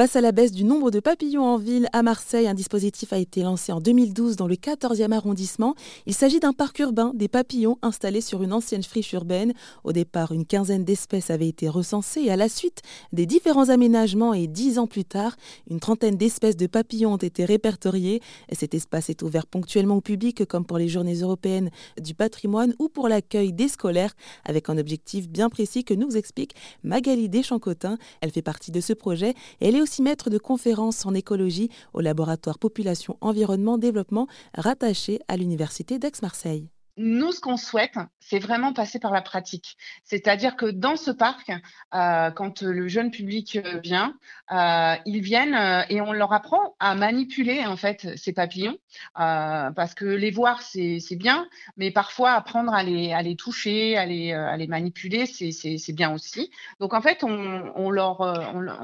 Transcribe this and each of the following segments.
Face à la baisse du nombre de papillons en ville, à Marseille, un dispositif a été lancé en 2012 dans le 14e arrondissement. Il s'agit d'un parc urbain des papillons installé sur une ancienne friche urbaine. Au départ, une quinzaine d'espèces avaient été recensées et à la suite des différents aménagements et dix ans plus tard, une trentaine d'espèces de papillons ont été répertoriées. Cet espace est ouvert ponctuellement au public comme pour les journées européennes du patrimoine ou pour l'accueil des scolaires avec un objectif bien précis que nous explique Magali Deschamps-Cotin. Elle fait partie de ce projet et elle est aussi maître de conférences en écologie au laboratoire Population Environnement Développement rattaché à l'Université d'Aix-Marseille. Nous, ce qu'on souhaite, c'est vraiment passer par la pratique. C'est-à-dire que dans ce parc, euh, quand le jeune public vient, euh, ils viennent euh, et on leur apprend à manipuler en fait ces papillons, parce que les voir c'est bien, mais parfois apprendre à les, toucher, à les, manipuler, c'est bien aussi. Donc en fait, on,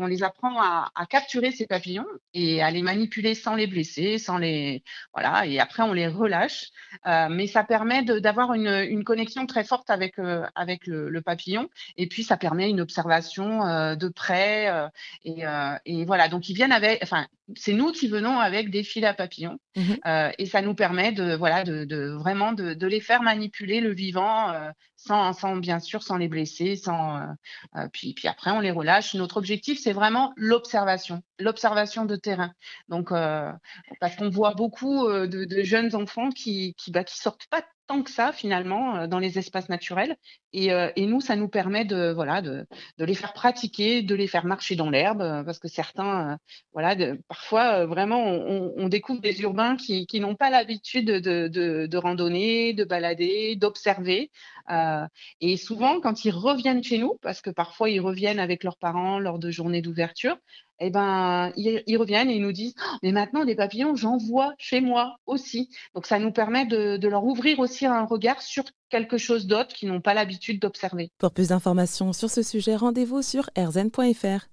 les apprend à, à, capturer ces papillons et à les manipuler sans les blesser, sans les, voilà. Et après on les relâche, mais ça permet d'avoir une, connexion très forte avec, euh, le, papillon. Et puis, ça permet une observation euh, de près. Euh, et, et, voilà, donc ils viennent avec, enfin, c'est nous qui venons avec des fils à papillons. Mmh et ça nous permet de, voilà, de, de vraiment de, de, les faire manipuler le vivant sans, sans, bien sûr, sans les blesser. Sans, puis, puis après, on les relâche. Notre objectif, c'est vraiment l'observation, l'observation de terrain. Donc, parce qu'on voit beaucoup de, de, jeunes enfants qui, qui, bah, qui sortent pas tant que ça finalement euh, dans les espaces naturels. Et, euh, et, nous, ça nous permet de voilà de, de, les faire pratiquer, de les faire marcher dans l'herbe, euh, parce que certains, voilà, de, parfois vraiment, on, découvre des urbains qui, n'ont pas l'habitude de, randonner, de balader, d'observer. Euh, et souvent, quand ils reviennent chez nous, parce que parfois ils reviennent avec leurs parents lors de journées d'ouverture, eh ben, ils, reviennent et ils nous disent «Oh, Mais maintenant, des papillons, j'en vois chez moi aussi. Donc, ça nous permet de, de leur ouvrir aussi un regard sur quelque chose d'autre qu'ils n'ont pas l'habitude d'observer. Pour plus d'informations sur ce sujet, rendez-vous sur rzn.fr.